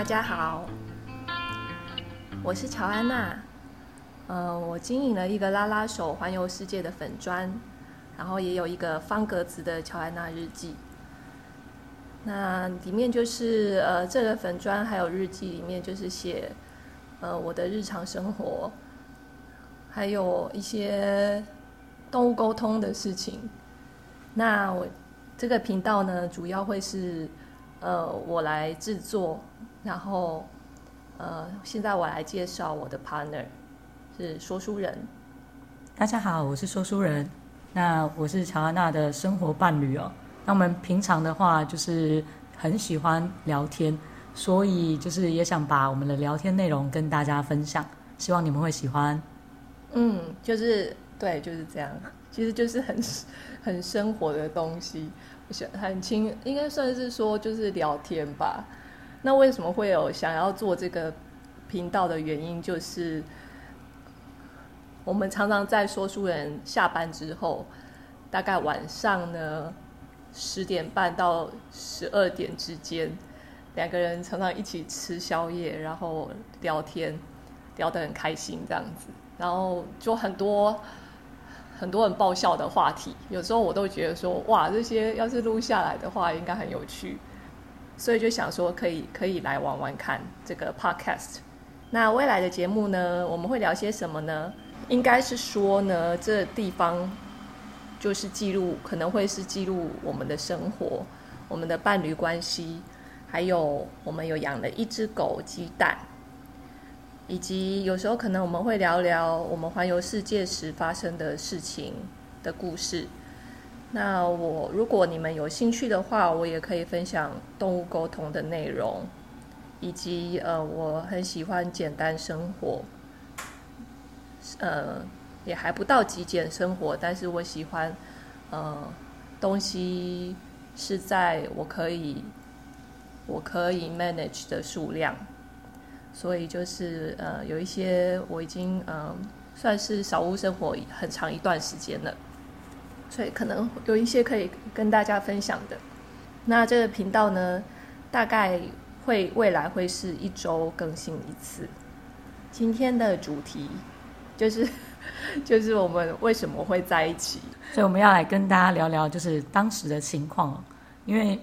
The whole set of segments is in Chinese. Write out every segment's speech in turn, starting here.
大家好，我是乔安娜。呃，我经营了一个拉拉手环游世界的粉砖，然后也有一个方格子的乔安娜日记。那里面就是呃，这个粉砖还有日记里面就是写呃我的日常生活，还有一些动物沟通的事情。那我这个频道呢，主要会是呃我来制作，然后呃现在我来介绍我的 partner。是说书人，大家好，我是说书人。那我是乔安娜的生活伴侣哦。那我们平常的话就是很喜欢聊天，所以就是也想把我们的聊天内容跟大家分享，希望你们会喜欢。嗯，就是对，就是这样，其实就是很很生活的东西，我想很轻，应该算是说就是聊天吧。那为什么会有想要做这个频道的原因，就是。我们常常在说书人下班之后，大概晚上呢十点半到十二点之间，两个人常常一起吃宵夜，然后聊天，聊得很开心这样子，然后就很多很多很爆笑的话题。有时候我都觉得说，哇，这些要是录下来的话，应该很有趣，所以就想说可以可以来玩玩看这个 podcast。那未来的节目呢，我们会聊些什么呢？应该是说呢，这地方就是记录，可能会是记录我们的生活，我们的伴侣关系，还有我们有养了一只狗鸡蛋，以及有时候可能我们会聊聊我们环游世界时发生的事情的故事。那我如果你们有兴趣的话，我也可以分享动物沟通的内容，以及呃，我很喜欢简单生活。呃，也还不到极简生活，但是我喜欢，呃，东西是在我可以我可以 manage 的数量，所以就是呃，有一些我已经嗯、呃，算是少物生活很长一段时间了，所以可能有一些可以跟大家分享的。那这个频道呢，大概会未来会是一周更新一次。今天的主题。就是，就是我们为什么会在一起？所以我们要来跟大家聊聊，就是当时的情况。因为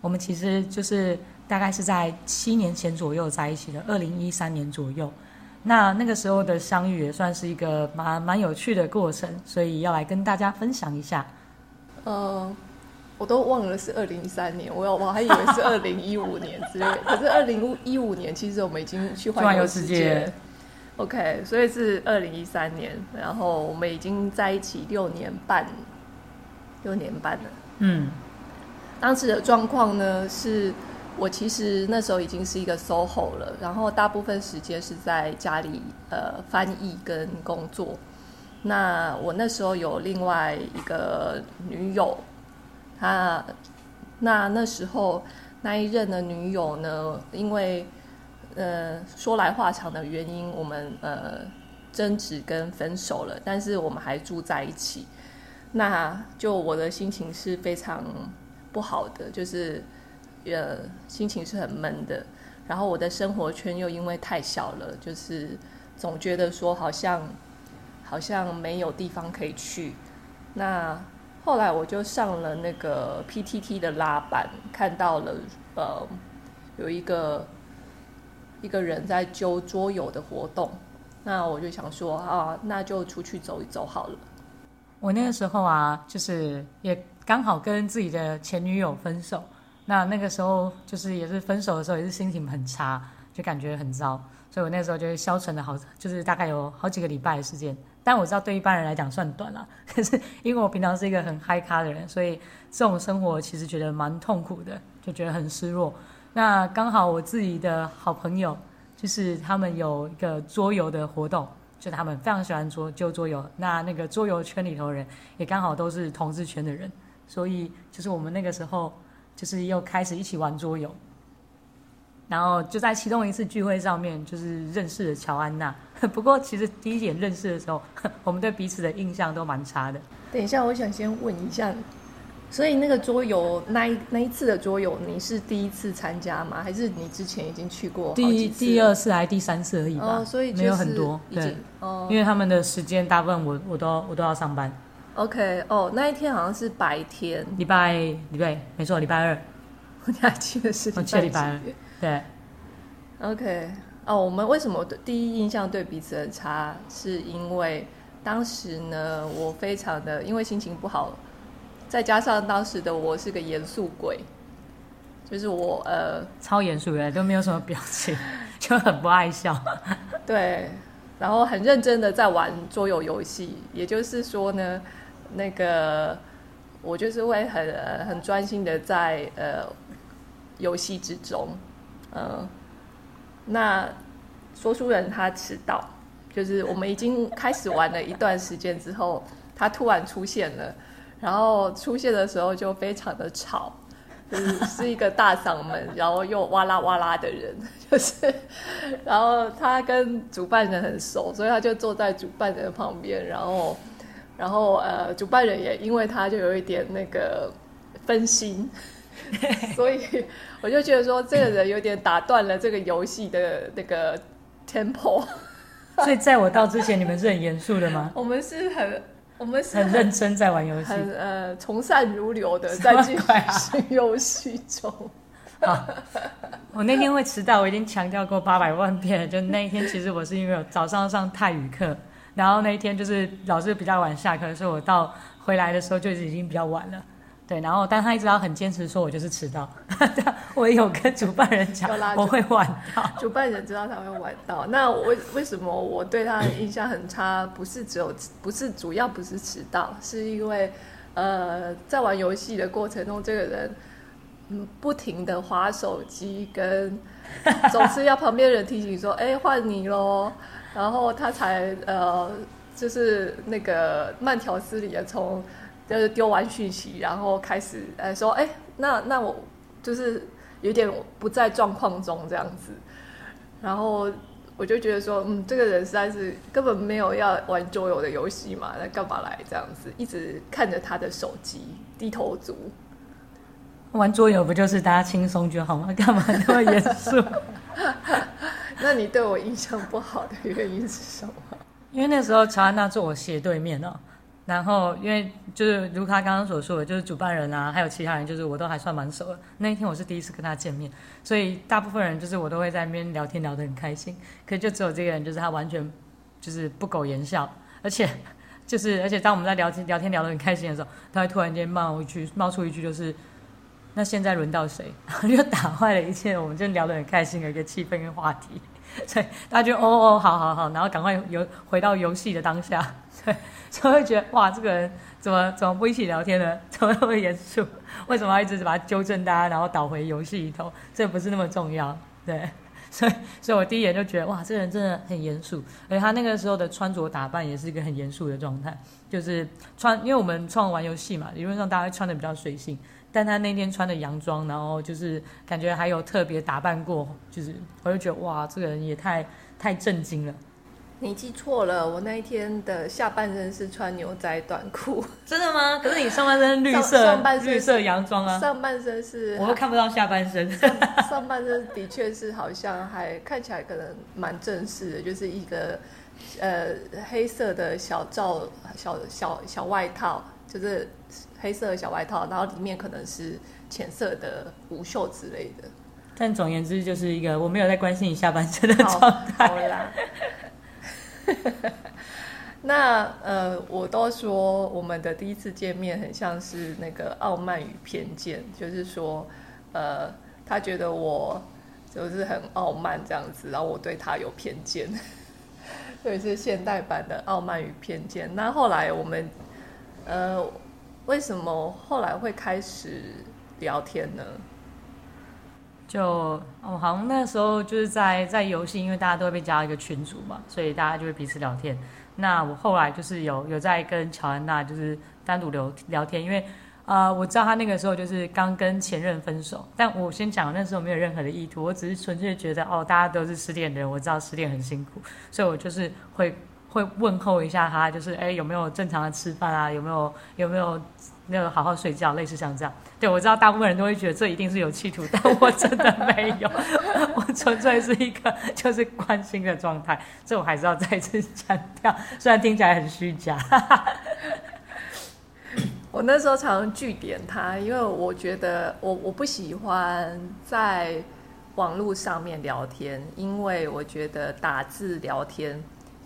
我们其实就是大概是在七年前左右在一起的，二零一三年左右。那那个时候的相遇也算是一个蛮蛮有趣的过程，所以要来跟大家分享一下。呃，我都忘了是二零一三年，我我还以为是 二零一五年之类的。可是二零一五年，其实我们已经去环游世界。OK，所以是二零一三年，然后我们已经在一起六年半，六年半了。嗯，当时的状况呢，是我其实那时候已经是一个 SOHO 了，然后大部分时间是在家里呃翻译跟工作。那我那时候有另外一个女友，她那那时候那一任的女友呢，因为呃，说来话长的原因，我们呃争执跟分手了，但是我们还住在一起。那就我的心情是非常不好的，就是呃心情是很闷的。然后我的生活圈又因为太小了，就是总觉得说好像好像没有地方可以去。那后来我就上了那个 PTT 的拉板，看到了呃有一个。一个人在揪桌游的活动，那我就想说啊，那就出去走一走好了。我那个时候啊，就是也刚好跟自己的前女友分手，那那个时候就是也是分手的时候，也是心情很差，就感觉很糟，所以我那时候就是消沉了好，就是大概有好几个礼拜的时间。但我知道对一般人来讲算短了，可是因为我平常是一个很嗨咖的人，所以这种生活其实觉得蛮痛苦的，就觉得很失落。那刚好我自己的好朋友，就是他们有一个桌游的活动，就他们非常喜欢桌就桌游。那那个桌游圈里头人也刚好都是同志圈的人，所以就是我们那个时候就是又开始一起玩桌游。然后就在其中一次聚会上面，就是认识了乔安娜。不过其实第一眼认识的时候，我们对彼此的印象都蛮差的。等一下，我想先问一下，所以那个桌游那一那一次的桌游，你是第一次参加吗？还是你之前已经去过第第二次还是第三次而已吧？哦、所以没有很多，对，哦，因为他们的时间大部分我我都我都要上班。OK，哦，那一天好像是白天，礼拜礼拜没错，礼拜二。我还记得是礼拜，礼拜二。对。OK，哦，我们为什么第一印象对彼此很差？是因为当时呢，我非常的因为心情不好。再加上当时的我是个严肃鬼，就是我呃超严肃的，都没有什么表情，就很不爱笑。对，然后很认真的在玩桌游游戏，也就是说呢，那个我就是会很很专心的在呃游戏之中，嗯、呃，那说书人他迟到，就是我们已经开始玩了一段时间之后，他突然出现了。然后出现的时候就非常的吵，就是是一个大嗓门，然后又哇啦哇啦的人，就是，然后他跟主办人很熟，所以他就坐在主办人旁边，然后，然后呃，主办人也因为他就有一点那个分心，所以我就觉得说这个人有点打断了这个游戏的那个 tempo。所以在我到之前，你们是很严肃的吗？我们是很。我们是很，很认真在玩游戏，很呃从善如流的在进行游戏中。好，我那天会迟到，我已经强调过八百万遍了。就那一天，其实我是因为早上上泰语课，然后那一天就是老师比较晚下课，所以我到回来的时候就已经比较晚了。对，然后但他一直要很坚持说，我就是迟到。我也有跟主办人讲，我会晚到。主办人知道他会晚到。那为为什么我对他的印象很差？不是只有，不是主要不是迟到，是因为呃，在玩游戏的过程中，这个人嗯不停的划手机，跟总是要旁边人提醒说：“哎，换你喽。”然后他才呃，就是那个慢条斯理的从。就是丢完讯息，然后开始呃说，哎，那那我就是有点不在状况中这样子，然后我就觉得说，嗯，这个人实在是根本没有要玩桌游的游戏嘛，那干嘛来这样子，一直看着他的手机，低头族。玩桌游不就是大家轻松就好吗？干嘛那么严肃？那你对我印象不好的原因是什么？因为那时候乔安娜坐我斜对面哦。然后，因为就是如他刚刚所说的，就是主办人啊，还有其他人，就是我都还算蛮熟的。那一天我是第一次跟他见面，所以大部分人就是我都会在那边聊天聊得很开心。可就只有这个人，就是他完全就是不苟言笑，而且就是而且当我们在聊天聊天聊得很开心的时候，他会突然间冒一句冒出一句，就是那现在轮到谁？然 后就打坏了一切，我们就聊得很开心的一个气氛跟话题。所以大家就哦哦，好好好，然后赶快游回到游戏的当下。对，就会觉得哇，这个人怎么怎么不一起聊天呢？怎么那么严肃？为什么要一直把他纠正大家，然后导回游戏里头？这不是那么重要，对。所以，所以我第一眼就觉得哇，这个人真的很严肃，而且他那个时候的穿着打扮也是一个很严肃的状态，就是穿，因为我们创玩游戏嘛，理论上大家会穿的比较随性，但他那天穿的洋装，然后就是感觉还有特别打扮过，就是我就觉得哇，这个人也太太震惊了。你记错了，我那一天的下半身是穿牛仔短裤。真的吗？可是你上半身绿色，上半身绿色洋装啊。上半身是，我都看不到下半身。上，上半身的确是好像还看起来可能蛮正式的，就是一个呃黑色的小罩小小小外套，就是黑色的小外套，然后里面可能是浅色的无袖之类的。但总言之，就是一个我没有在关心你下半身的状态。好啦。那呃，我都说我们的第一次见面很像是那个傲慢与偏见，就是说，呃，他觉得我就是很傲慢这样子，然后我对他有偏见，所以是现代版的傲慢与偏见。那后来我们呃，为什么后来会开始聊天呢？就哦，好像那时候就是在在游戏，因为大家都会被加一个群组嘛，所以大家就会彼此聊天。那我后来就是有有在跟乔安娜就是单独聊聊天，因为呃我知道他那个时候就是刚跟前任分手，但我先讲那时候没有任何的意图，我只是纯粹觉得哦大家都是失恋的人，我知道失恋很辛苦，所以我就是会会问候一下他，就是哎有没有正常的吃饭啊，有没有有没有那个好好睡觉，类似像这样。对，我知道大部分人都会觉得这一定是有企图，但我真的没有，我纯粹是一个就是关心的状态。这我还是要再次强调，虽然听起来很虚假。我那时候常常据点他，因为我觉得我我不喜欢在网络上面聊天，因为我觉得打字聊天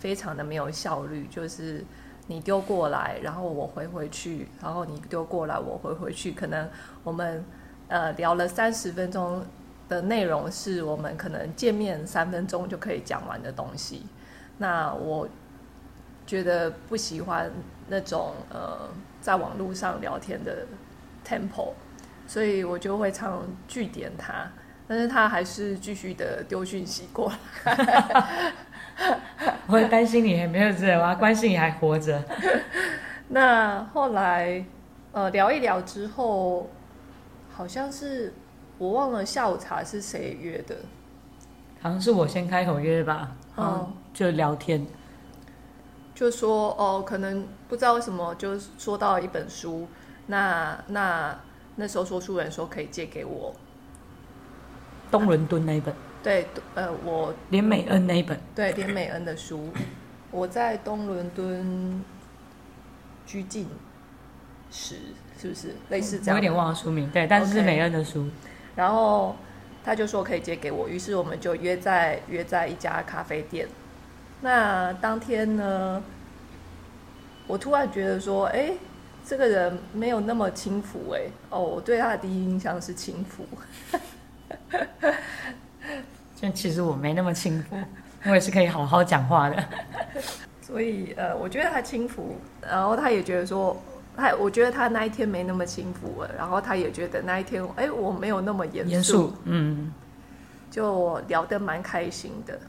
非常的没有效率，就是。你丢过来，然后我回回去，然后你丢过来，我回回去。可能我们呃聊了三十分钟的内容，是我们可能见面三分钟就可以讲完的东西。那我觉得不喜欢那种呃在网络上聊天的 tempo，所以我就会常句点他，但是他还是继续的丢讯息过来。我会担心你还没有死，我要关心你还活着。那后来，呃，聊一聊之后，好像是我忘了下午茶是谁约的，好像是我先开口约吧。嗯，就聊天，就说哦，可能不知道为什么，就说到一本书。那那那时候说书人说可以借给我，东伦敦那一本。对，呃，我连美恩那一本，对，连美恩的书，我在东伦敦拘禁时，是不是类似这样？我有点忘了书名，对，但是是美恩的书。Okay. 然后他就说可以借给我，于是我们就约在约在一家咖啡店。那当天呢，我突然觉得说，哎，这个人没有那么轻浮，哎，哦，我对他的第一印象是轻浮。但其实我没那么轻浮，我也是可以好好讲话的。所以呃，我觉得他轻浮，然后他也觉得说，他我觉得他那一天没那么轻浮了，然后他也觉得那一天，哎，我没有那么严肃，严肃，嗯，就聊得蛮开心的，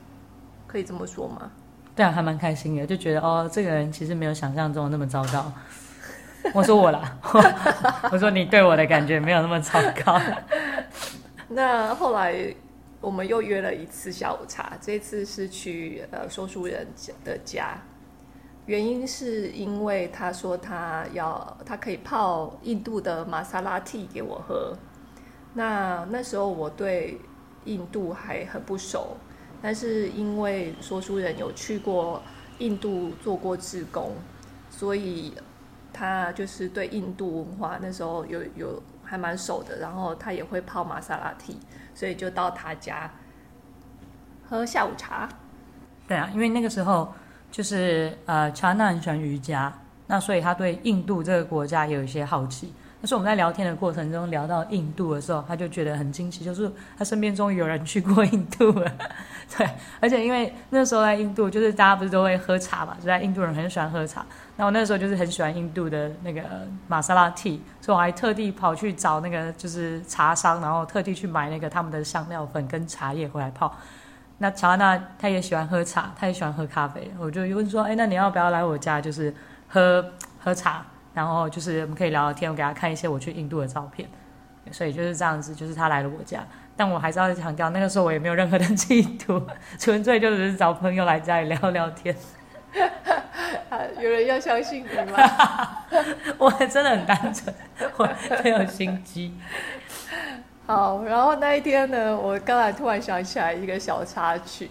可以这么说吗？对啊，还蛮开心的，就觉得哦，这个人其实没有想象中的那么糟糕。我说我啦，我说你对我的感觉没有那么糟糕。那后来。我们又约了一次下午茶，这次是去呃说书人的家，原因是因为他说他要他可以泡印度的玛莎拉蒂给我喝。那那时候我对印度还很不熟，但是因为说书人有去过印度做过志工，所以他就是对印度文化那时候有有还蛮熟的，然后他也会泡玛莎拉蒂。所以就到他家喝下午茶。对啊，因为那个时候就是呃，查娜很喜欢瑜伽，那所以他对印度这个国家有一些好奇。但是我们在聊天的过程中聊到印度的时候，他就觉得很惊奇，就是他身边终于有人去过印度了。对，而且因为那时候在印度，就是大家不是都会喝茶嘛，就在印度人很喜欢喝茶。那我那时候就是很喜欢印度的那个玛莎拉蒂，所以我还特地跑去找那个就是茶商，然后特地去买那个他们的香料粉跟茶叶回来泡。那乔安娜她也喜欢喝茶，她也喜欢喝咖啡，我就问说，哎，那你要不要来我家，就是喝喝茶？然后就是我们可以聊聊天，我给他看一些我去印度的照片，所以就是这样子，就是他来了我家，但我还是要强调，那个时候我也没有任何的企图，纯粹就只是找朋友来家里聊聊天。有人要相信你吗？我真的很单纯，我很有心机。好，然后那一天呢，我刚才突然想起来一个小插曲，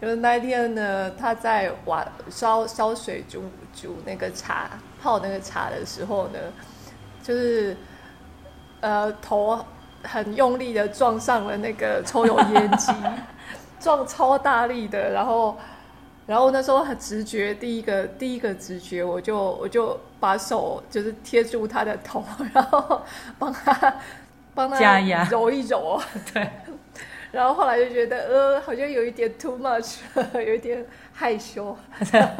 就是那一天呢，他在瓦烧烧水煮煮那个茶。泡那个茶的时候呢，就是呃头很用力的撞上了那个抽油烟机，撞超大力的，然后然后那时候很直觉，第一个第一个直觉，我就我就把手就是贴住他的头，然后帮他帮他揉一揉，对。然后后来就觉得，呃，好像有一点 too much，有一点害羞。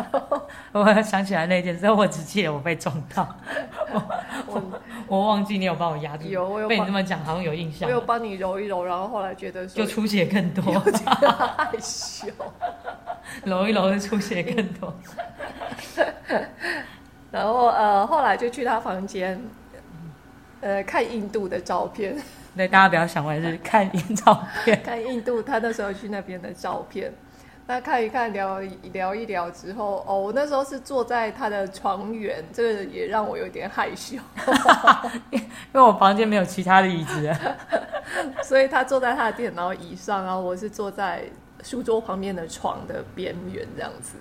我想起来那件事，我只记得我被撞到，我我，我忘记你有帮我压住。有，我有被你这么讲，好像有印象。我有帮你揉一揉，然后后来觉得就出血更多，害羞。揉一揉就出血更多。然后呃，后来就去他房间，呃，看印度的照片。对，大家不要想歪，是看印照片。看印度，他那时候去那边的照片。那看一看，聊聊一聊之后，哦，我那时候是坐在他的床缘，这个也让我有点害羞，因为我房间没有其他的椅子，所以他坐在他的电脑椅上，然后我是坐在书桌旁边的床的边缘这样子。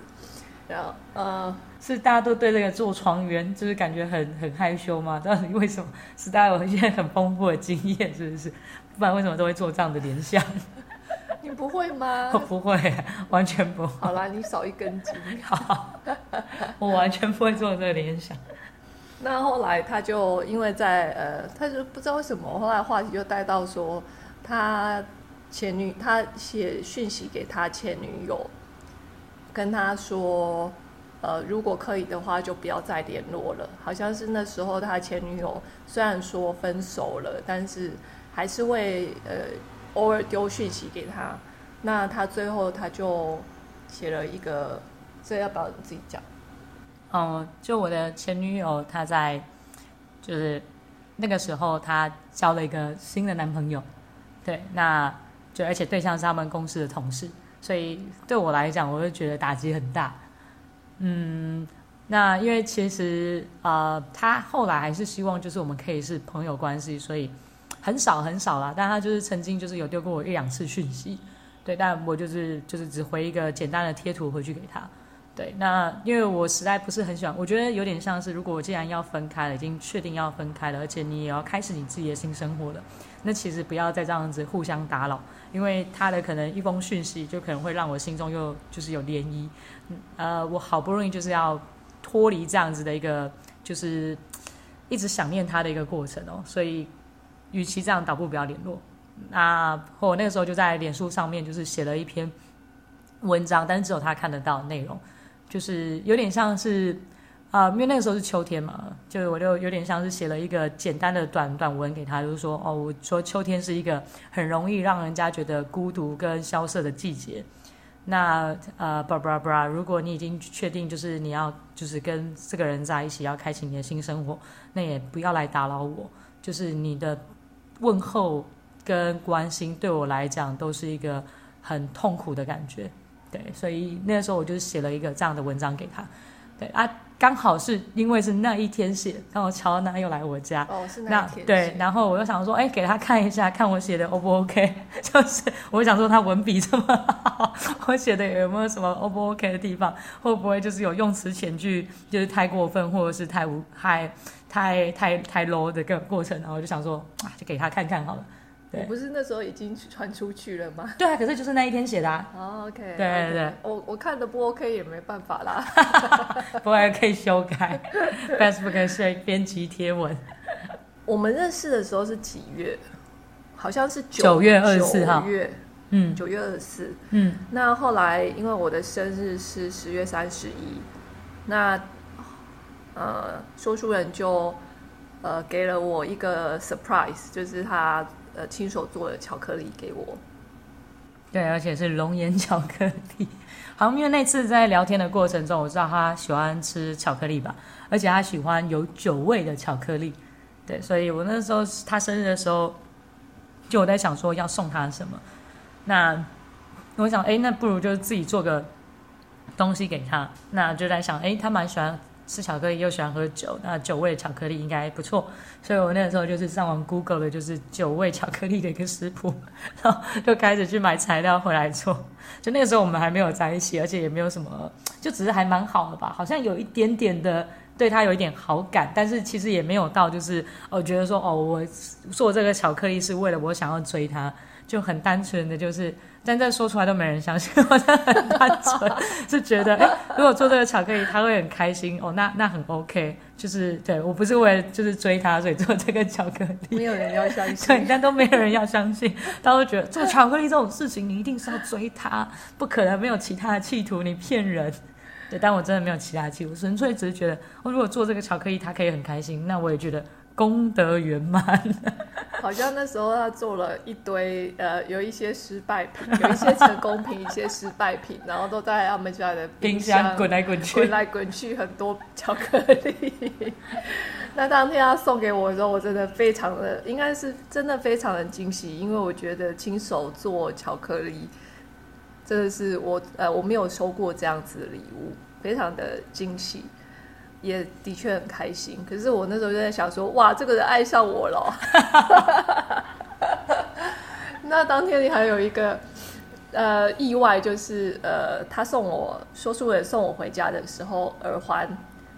然后，呃，是大家都对这个坐床缘就是感觉很很害羞吗？到底为什么？是大家有一些很丰富的经验，是不是？不然为什么都会做这样的联想？你不会吗？我 不会，完全不会。好啦，你少一根筋。好，我完全不会做这个联想。那后来他就因为在呃，他就不知道为什么，后来话题就带到说他前女，他写讯息给他前女友，跟他说，呃，如果可以的话，就不要再联络了。好像是那时候他前女友虽然说分手了，但是还是会呃。偶尔丢讯息给他，那他最后他就写了一个，这要不要你自己讲？嗯，就我的前女友，她在就是那个时候，她交了一个新的男朋友，对，那就而且对象是他们公司的同事，所以对我来讲，我就觉得打击很大。嗯，那因为其实呃，他后来还是希望就是我们可以是朋友关系，所以。很少很少啦，但他就是曾经就是有丢过我一两次讯息，对，但我就是就是只回一个简单的贴图回去给他，对，那因为我实在不是很喜欢，我觉得有点像是如果我既然要分开了，已经确定要分开了，而且你也要开始你自己的新生活了，那其实不要再这样子互相打扰，因为他的可能一封讯息就可能会让我心中又就是有涟漪，呃，我好不容易就是要脱离这样子的一个就是一直想念他的一个过程哦，所以。与其这样，倒不如不要联络。那我那个时候就在脸书上面，就是写了一篇文章，但是只有他看得到内容，就是有点像是啊、因为那个时候是秋天嘛，就我就有点像是写了一个简单的短短文给他，就是说哦，我说秋天是一个很容易让人家觉得孤独跟萧瑟的季节。那呃，布拉布拉布拉，如果你已经确定就是你要就是跟这个人在一起，要开启你的新生活，那也不要来打扰我，就是你的。问候跟关心对我来讲都是一个很痛苦的感觉，对，所以那个时候我就写了一个这样的文章给他，对啊，刚好是因为是那一天写，刚好乔娜又来我家，哦，是那一天，对，然后我又想说，哎，给他看一下，看我写的 O 不 OK，就是我想说他文笔这么好，我写的有没有什么 O 不 OK 的地方，会不会就是有用词遣句就是太过分，或者是太无太。太太太 low 的个过程，然后我就想说啊，就给他看看好了。对，我不是那时候已经传出去了吗？对啊，可是就是那一天写的啊。哦，OK。对对对，我我看的不 OK 也没办法啦。不过可以修改，Facebook 是编辑贴文。我们认识的时候是几月？好像是九月二十四号。九月，嗯，九月二十四。嗯，那后来因为我的生日是十月三十一，那。呃，说书人就呃给了我一个 surprise，就是他呃亲手做的巧克力给我。对，而且是龙岩巧克力。好，因为那次在聊天的过程中，我知道他喜欢吃巧克力吧，而且他喜欢有酒味的巧克力。对，所以我那时候他生日的时候，就我在想说要送他什么。那我想，哎，那不如就自己做个东西给他。那就在想，哎，他蛮喜欢。吃巧克力又喜欢喝酒，那酒味巧克力应该不错，所以我那个时候就是上网 Google 的，就是酒味巧克力的一个食谱，然后就开始去买材料回来做。就那个时候我们还没有在一起，而且也没有什么，就只是还蛮好的吧，好像有一点点的对他有一点好感，但是其实也没有到就是我觉得说哦，我做这个巧克力是为了我想要追他，就很单纯的就是。但这说出来都没人相信，我真的很单纯，是觉得哎，如果做这个巧克力，他会很开心哦，那那很 OK，就是对我不是为了就是追他，所以做这个巧克力，没有人要相。信，对，但都没有人要相信，大家都觉得做巧克力这种事情，你一定是要追他，不可能没有其他的企图，你骗人，对，但我真的没有其他企图，纯粹只是觉得，我如果做这个巧克力，他可以很开心，那我也觉得。功德圆满，好像那时候他做了一堆，呃，有一些失败品，有一些成功品，一些失败品，然后都在他们家的冰箱滚来滚去，滚来滚去，很多巧克力。那当天他送给我的时候，我真的非常的，应该是真的非常的惊喜，因为我觉得亲手做巧克力，真的是我呃我没有收过这样子的礼物，非常的惊喜，也的确很开心。可是我那时候就在想说，哇，这个人爱上我了。那当天你还有一个呃意外，就是呃他送我说书人送我回家的时候，耳环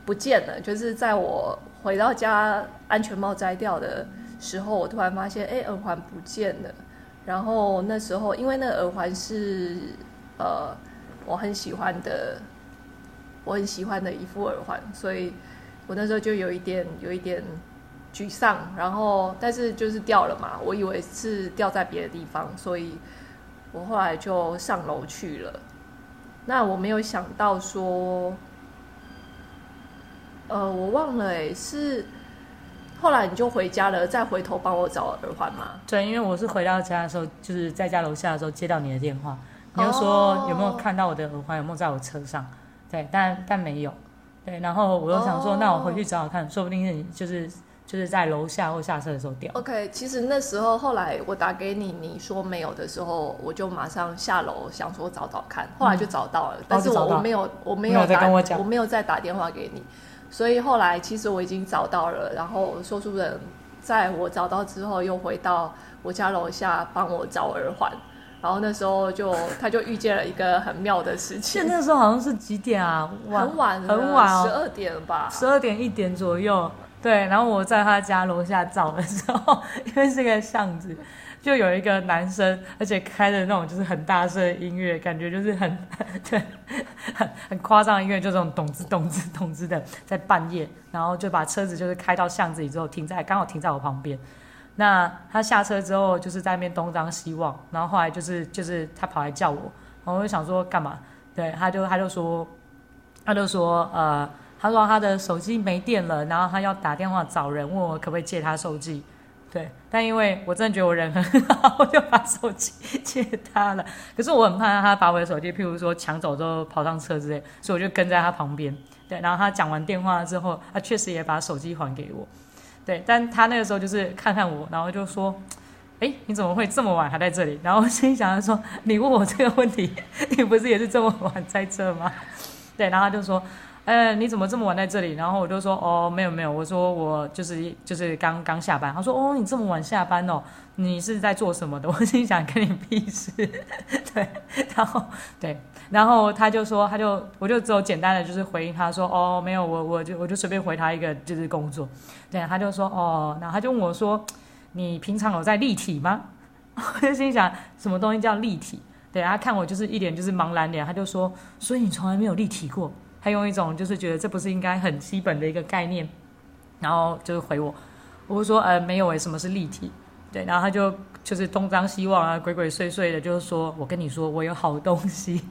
不见了，就是在我回到家安全帽摘掉的时候，我突然发现，哎，耳环不见了。然后那时候，因为那个耳环是呃我很喜欢的，我很喜欢的一副耳环，所以我那时候就有一点有一点沮丧。然后，但是就是掉了嘛，我以为是掉在别的地方，所以我后来就上楼去了。那我没有想到说，呃，我忘了诶，是。后来你就回家了，再回头帮我找耳环吗？对，因为我是回到家的时候，就是在家楼下的时候接到你的电话，你就说有没有看到我的耳环，有没有在我车上？对，但但没有。对，然后我就想说，那我回去找找看，说不定是你就是就是在楼下或下车的时候掉。OK，其实那时候后来我打给你，你说没有的时候，我就马上下楼想说找找看，后来就找到了，嗯、但是我我没有我没有打我，我没有再打电话给你。所以后来其实我已经找到了，然后说书人在我找到之后又回到我家楼下帮我找耳环，然后那时候就他就遇见了一个很妙的事情。现在那时候好像是几点啊？晚很晚，很晚哦，十二点吧，十二点一点左右。对，然后我在他家楼下找的时候，因为是个巷子。就有一个男生，而且开的那种就是很大声的音乐，感觉就是很 对，很很夸张的音乐，就这种咚子咚子咚子的，在半夜，然后就把车子就是开到巷子里之后停在刚好停在我旁边。那他下车之后就是在那边东张西望，然后后来就是就是他跑来叫我，然后我就想说干嘛？对，他就他就说他就说呃，他说他的手机没电了，然后他要打电话找人，问我可不可以借他手机。对，但因为我真的觉得我人很好，我就把手机借他了。可是我很怕他把我的手机，譬如说抢走之后跑上车之类，所以我就跟在他旁边。对，然后他讲完电话之后，他确实也把手机还给我。对，但他那个时候就是看看我，然后就说：“哎，你怎么会这么晚还在这里？”然后心想说：“你问我这个问题，你不是也是这么晚在这吗？”对，然后他就说。呃，你怎么这么晚在这里？然后我就说，哦，没有没有，我说我就是就是刚刚下班。他说，哦，你这么晚下班哦，你是在做什么的？我心想，跟你屁事。对，然后对，然后他就说，他就我就只有简单的就是回应他说，哦，没有，我我就我就随便回他一个就是工作。对，他就说，哦，然后他就问我说，你平常有在立体吗？我就心想，什么东西叫立体？对，他看我就是一脸就是茫然脸，他就说，所以你从来没有立体过？他用一种就是觉得这不是应该很基本的一个概念，然后就是回我，我就说呃没有诶，什么是立体？对，然后他就就是东张西望啊，鬼鬼祟祟的，就是说我跟你说我有好东西，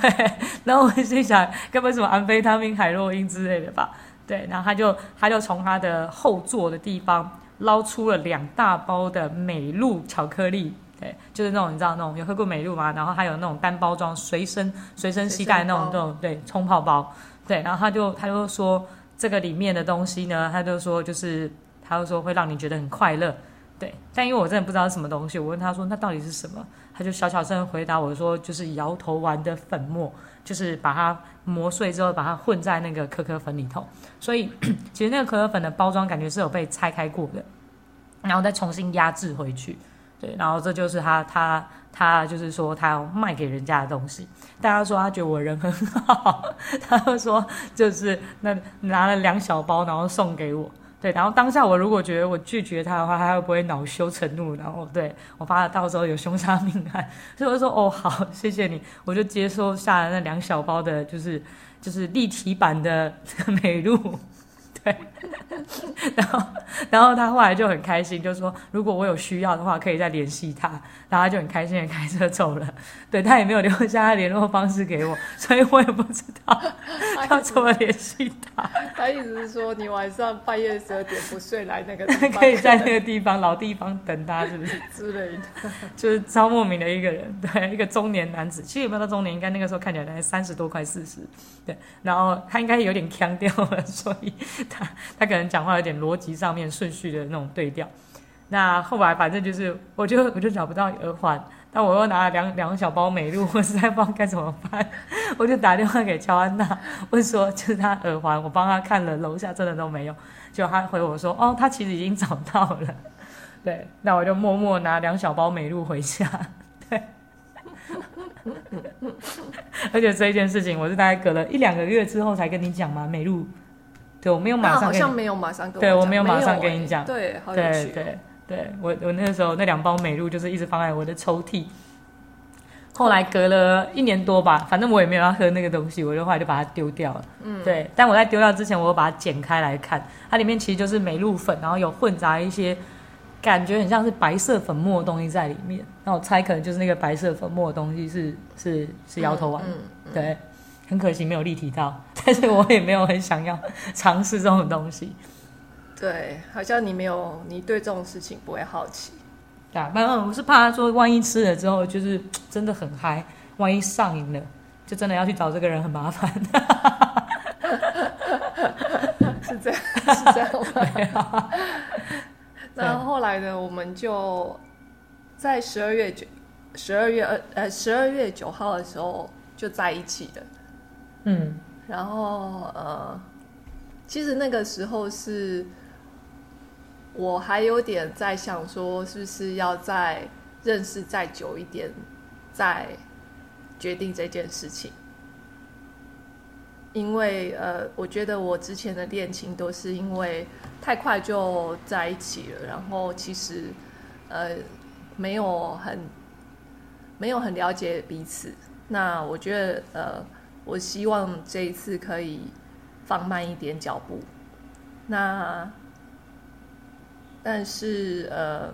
对，然后我心想，该不会什么安非他命、海洛因之类的吧？对，然后他就他就从他的后座的地方捞出了两大包的美露巧克力。对，就是那种你知道那种有喝过美露吗？然后还有那种单包装随身随身携带那种那种对冲泡包，对，然后他就他就说这个里面的东西呢，他就说就是他就说会让你觉得很快乐，对，但因为我真的不知道是什么东西，我问他说那到底是什么，他就小小声回答我说就是摇头丸的粉末，就是把它磨碎之后把它混在那个可可粉里头，所以其实那个可可粉的包装感觉是有被拆开过的，然后再重新压制回去。对，然后这就是他，他，他就是说他要卖给人家的东西。大家说他觉得我人很好，他说就是那拿了两小包，然后送给我。对，然后当下我如果觉得我拒绝他的话，他会不会恼羞成怒？然后对我怕他到时候有凶杀命案，所以我就说哦好，谢谢你，我就接收下了那两小包的，就是就是立体版的 美露。对，然后，然后他后来就很开心，就说如果我有需要的话，可以再联系他。然后他就很开心的开车走了。对，他也没有留下他联络方式给我，所以我也不知道要怎么联系他。他意思是说，你晚上半夜十二点不睡来那个地方，可以在那个地方老地方等他，是不是之类的？就是超莫名的一个人，对，一个中年男子，其实也没有到中年，应该那个时候看起来大概三十多快四十。对，然后他应该有点腔调了，所以。他 他可能讲话有点逻辑上面顺序的那种对调，那后来反正就是，我就我就找不到耳环，但我又拿了两两小包美露，我实在不知道该怎么办，我就打电话给乔安娜，问说就是他耳环，我帮他看了，楼下真的都没有，就他回我说，哦，他其实已经找到了。对，那我就默默拿两小包美露回家。对，而且这一件事情，我是大概隔了一两个月之后才跟你讲嘛，美露。对，我没有马上，好像没有马上跟我讲，对我没有马上跟你讲，欸、对，好对对对，我我那个时候那两包美露就是一直放在我的抽屉，后来隔了一年多吧，反正我也没有要喝那个东西，我就后来就把它丢掉了。嗯，对，但我在丢掉之前，我把它剪开来看，它里面其实就是美露粉，然后有混杂一些感觉很像是白色粉末的东西在里面，那我猜可能就是那个白色粉末的东西是是是摇头丸，嗯嗯嗯、对。很可惜没有立体到，但是我也没有很想要尝试这种东西。对，好像你没有，你对这种事情不会好奇。对啊，反正我是怕他说，万一吃了之后就是真的很嗨，万一上瘾了，就真的要去找这个人很麻烦。是这样，是这样吗？那后来呢？我们就在十二月九，十二月二呃十二月九号的时候就在一起了。嗯，然后呃，其实那个时候是，我还有点在想说，是不是要再认识再久一点，再决定这件事情。因为呃，我觉得我之前的恋情都是因为太快就在一起了，然后其实呃没有很没有很了解彼此。那我觉得呃。我希望这一次可以放慢一点脚步。那，但是呃，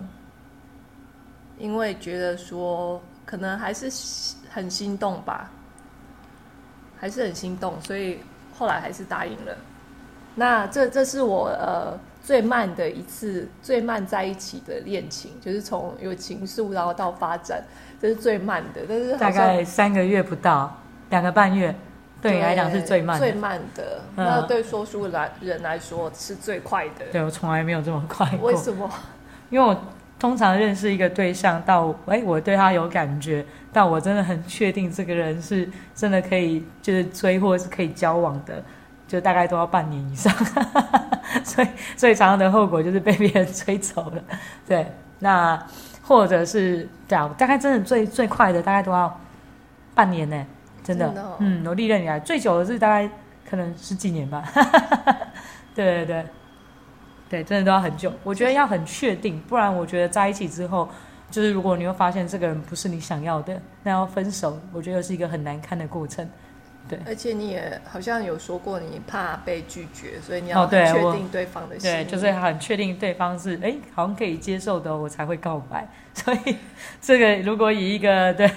因为觉得说可能还是很心动吧，还是很心动，所以后来还是答应了。那这这是我呃最慢的一次，最慢在一起的恋情，就是从有情愫然后到发展，这是最慢的。但是大概三个月不到。两个半月，对你来讲是最慢的。最慢的，嗯、那对说书来人来说是最快的。对，我从来没有这么快过。为什么？因为我通常认识一个对象到，哎，我对他有感觉，但我真的很确定这个人是真的可以就是追或是可以交往的，就大概都要半年以上。所以最常的后果就是被别人追走了。对，那或者是对啊，大概真的最最快的大概都要半年呢。真的，真的哦、嗯，我历任以来最久的是大概可能十几年吧，对对对，对，真的都要很久。我觉得要很确定，不然我觉得在一起之后，就是如果你会发现这个人不是你想要的，那要分手，我觉得是一个很难堪的过程。对，而且你也好像有说过，你怕被拒绝，所以你要确定对方的心。对，就是很确定对方是哎，好像可以接受的，我才会告白。所以这个如果以一个对，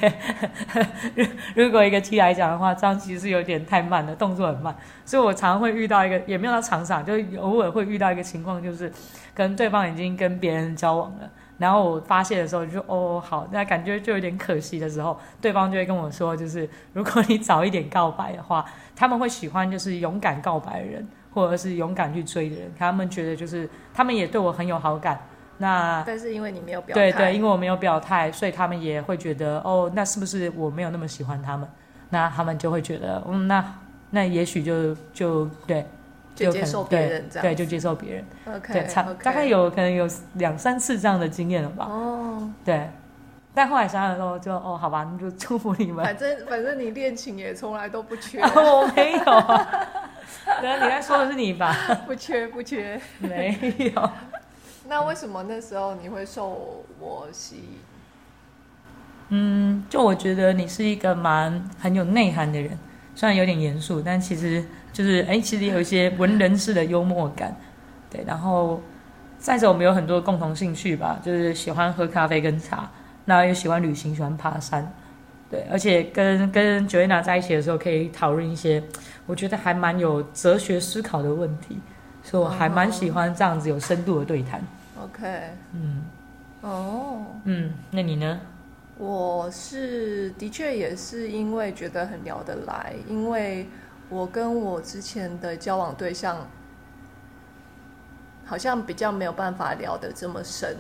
如 如果一个 T 来讲的话，这样其实是有点太慢了，动作很慢。所以我常常会遇到一个，也没有到常常，就偶尔会遇到一个情况，就是跟对方已经跟别人交往了。然后我发泄的时候就说哦好，那感觉就有点可惜的时候，对方就会跟我说，就是如果你早一点告白的话，他们会喜欢就是勇敢告白的人，或者是勇敢去追的人，他们觉得就是他们也对我很有好感。那但是因为你没有表态，对对，因为我没有表态，所以他们也会觉得哦，那是不是我没有那么喜欢他们？那他们就会觉得嗯，那那也许就就对。就接受别人这样，对，就接受别人。OK，对，差大概有可能有两三次这样的经验了吧。哦，对。但后来想想说，就哦，好吧，那就祝福你们。反正反正你恋情也从来都不缺。我 没有啊。对，你在说的是你吧？不缺不缺，没有。那为什么那时候你会受我吸引？嗯，就我觉得你是一个蛮很有内涵的人，虽然有点严肃，但其实。就是哎，其实有一些文人式的幽默感，对。然后再者，我们有很多共同兴趣吧，就是喜欢喝咖啡跟茶，那又喜欢旅行，喜欢爬山，对。而且跟跟 Joanna 在一起的时候，可以讨论一些我觉得还蛮有哲学思考的问题，所以我还蛮喜欢这样子有深度的对谈。OK，嗯，哦，嗯，那你呢？我是的确也是因为觉得很聊得来，因为。我跟我之前的交往对象，好像比较没有办法聊得这么深，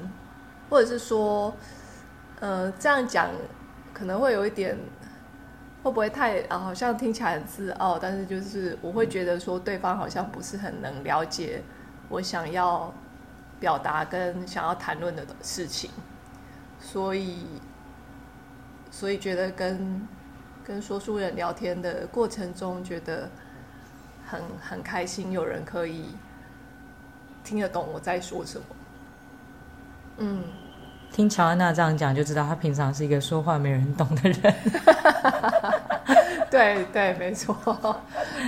或者是说，呃，这样讲可能会有一点，会不会太啊？好像听起来很自傲，但是就是我会觉得说对方好像不是很能了解我想要表达跟想要谈论的事情，所以所以觉得跟跟说书人聊天的过程中，觉得很很开心，有人可以听得懂我在说什么。嗯。听乔安娜这样讲，就知道她平常是一个说话没人懂的人。对对，没错，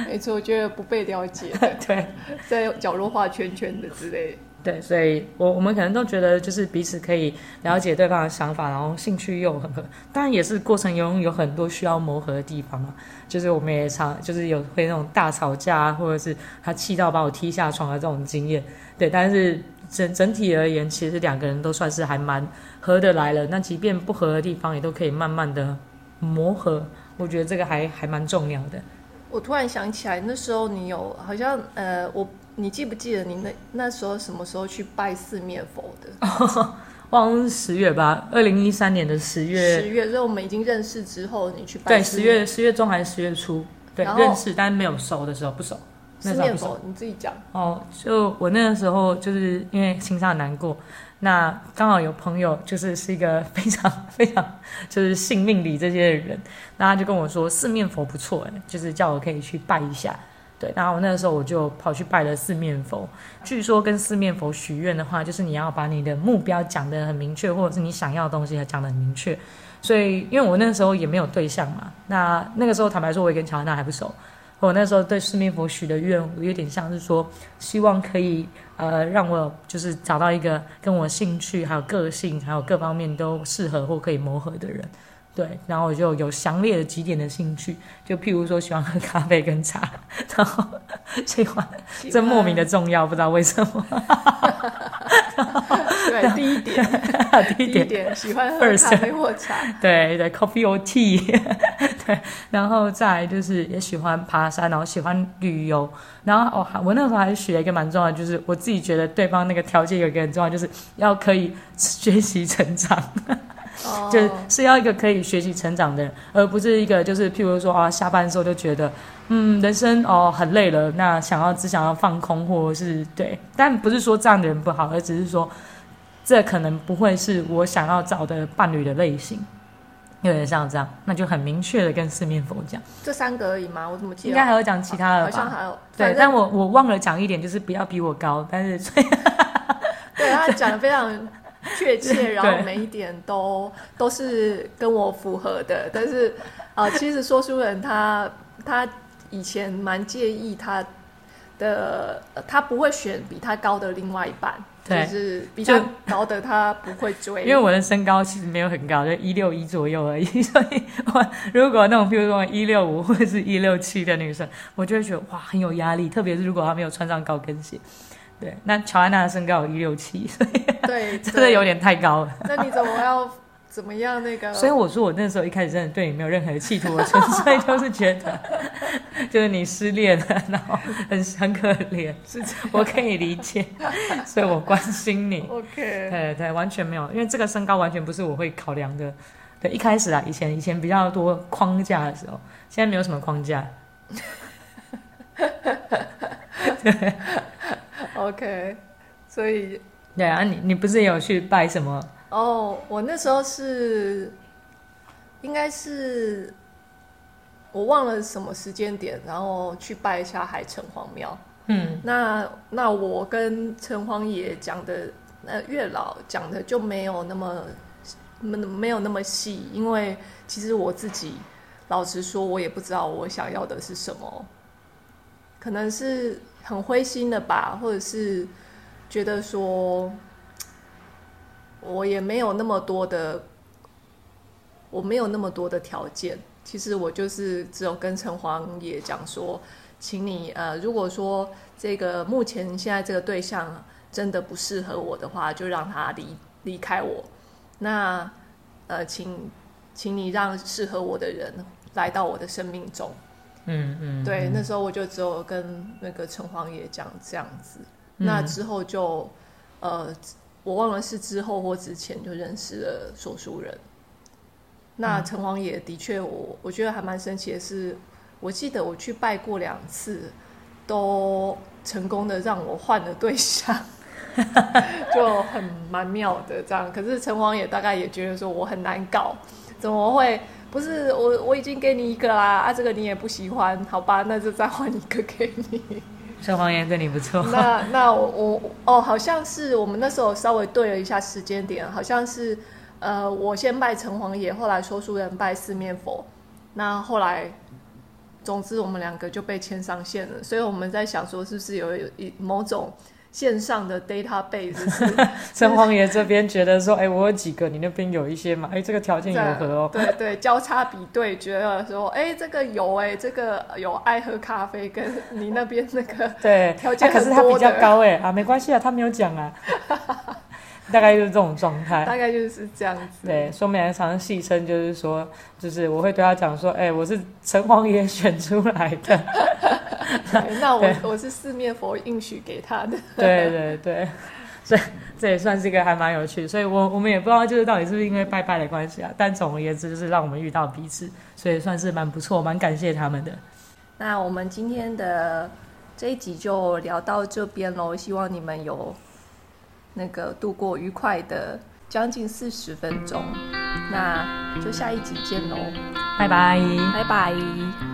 没错，我觉得不被了解，对，在角落画圈圈的之类。对，所以我我们可能都觉得，就是彼此可以了解对方的想法，然后兴趣又很合。当然，也是过程中有很多需要磨合的地方啊。就是我们也常，就是有会那种大吵架，或者是他气到把我踢下床的这种经验。对，但是。整整体而言，其实两个人都算是还蛮合得来了。那即便不合的地方，也都可以慢慢的磨合。我觉得这个还还蛮重要的。我突然想起来，那时候你有好像呃，我你记不记得你那那时候什么时候去拜四面佛的？哦，忘了是十月吧，二零一三年的十月。十月，所以我们已经认识之后，你去拜。对，十月十月中还是十月初？对，认识但没有熟的时候不熟。四面佛，你自己讲哦。就我那个时候，就是因为心上难过，那刚好有朋友，就是是一个非常非常就是信命理这些的人，那他就跟我说四面佛不错，哎，就是叫我可以去拜一下。对，然后我那个时候我就跑去拜了四面佛。据说跟四面佛许愿的话，就是你要把你的目标讲得很明确，或者是你想要的东西讲得很明确。所以，因为我那时候也没有对象嘛，那那个时候坦白说，我也跟乔安娜还不熟。我那时候对四面佛许的愿，有点像是说，希望可以呃让我就是找到一个跟我兴趣、还有个性、还有各方面都适合或可以磨合的人，对。然后我就有强烈的几点的兴趣，就譬如说喜欢喝咖啡跟茶，然后喜欢，这莫名的重要，不知道为什么。对，第一点，第一点，一点喜欢喝咖啡或茶，对对，coffee or tea。对，然后再就是也喜欢爬山，然后喜欢旅游，然后哦，我那时候还学一个蛮重要的，就是我自己觉得对方那个条件有一个很重要，就是要可以学习成长，哦、就是是要一个可以学习成长的人，而不是一个就是譬如说啊，下班的时候就觉得嗯，人生哦很累了，那想要只想要放空，或者是对，但不是说这样的人不好，而只是说这可能不会是我想要找的伴侣的类型。有点像这样，那就很明确的跟四面佛讲，这三个而已吗？我怎么记得？应该还有讲其他的吧？好像还有。对，但我我忘了讲一点，就是不要比我高。但是，对他讲的非常确切，然后每一点都都是跟我符合的。但是啊、呃，其实说书人他他以前蛮介意他的，他不会选比他高的另外一半。对，就是比较高的他不会追，因为我的身高其实没有很高，就一六一左右而已。所以我如果那种比如说一六五或者是一六七的女生，我就会觉得哇很有压力，特别是如果她没有穿上高跟鞋。对，那乔安娜的身高有一六七，所以对，真的有点太高了。那你怎么要？怎么样？那个，所以我说我那时候一开始真的对你没有任何的企图，我纯粹就是觉得，就是你失恋了，然后很很可怜，是我可以理解，所以我关心你。OK，对对，完全没有，因为这个身高完全不是我会考量的。对，一开始啊，以前以前比较多框架的时候，现在没有什么框架。对 OK，所以对啊，你你不是有去拜什么？哦，我那时候是，应该是，我忘了什么时间点，然后去拜一下海城隍庙。嗯，那那我跟城隍爷讲的，那月老讲的就没有那么，没没有那么细，因为其实我自己老实说，我也不知道我想要的是什么，可能是很灰心的吧，或者是觉得说。我也没有那么多的，我没有那么多的条件。其实我就是只有跟城隍爷讲说，请你呃，如果说这个目前现在这个对象真的不适合我的话，就让他离离开我。那呃，请请你让适合我的人来到我的生命中。嗯嗯，对，那时候我就只有跟那个城隍爷讲这样子。嗯、那之后就呃。我忘了是之后或之前就认识了说书人。那城隍爷的确我，我我觉得还蛮神奇的是，我记得我去拜过两次，都成功的让我换了对象，就很蛮妙的这样。可是城隍爷大概也觉得说我很难搞，怎么会？不是我我已经给你一个啦，啊，这个你也不喜欢，好吧，那就再换一个给你。城隍爷对你不错。那那我我哦，好像是我们那时候稍微对了一下时间点，好像是呃，我先拜城隍爷，后来说书人拜四面佛。那后来，总之我们两个就被牵上线了，所以我们在想说，是不是有一某种。线上的 database，城隍爷这边觉得说，哎、欸，我有几个，你那边有一些嘛？哎、欸，这个条件有合哦。对对，交叉比对，觉得说，哎、欸，这个有哎、欸，这个有爱喝咖啡，跟你那边那个 对条件、啊、可是他比较高哎啊，没关系啊，他没有讲啊。大概就是这种状态，大概就是这样子。对，说明常常戏称就是说，就是我会对他讲说，哎、欸，我是城隍爷选出来的。那我我是四面佛应许给他的。对对对，所以这也算是一个还蛮有趣。所以我我们也不知道就是到底是不是因为拜拜的关系啊，但总而言之就是让我们遇到彼此，所以算是蛮不错，蛮感谢他们的。那我们今天的这一集就聊到这边喽，希望你们有。那个度过愉快的将近四十分钟，那就下一集见喽，拜拜，拜拜。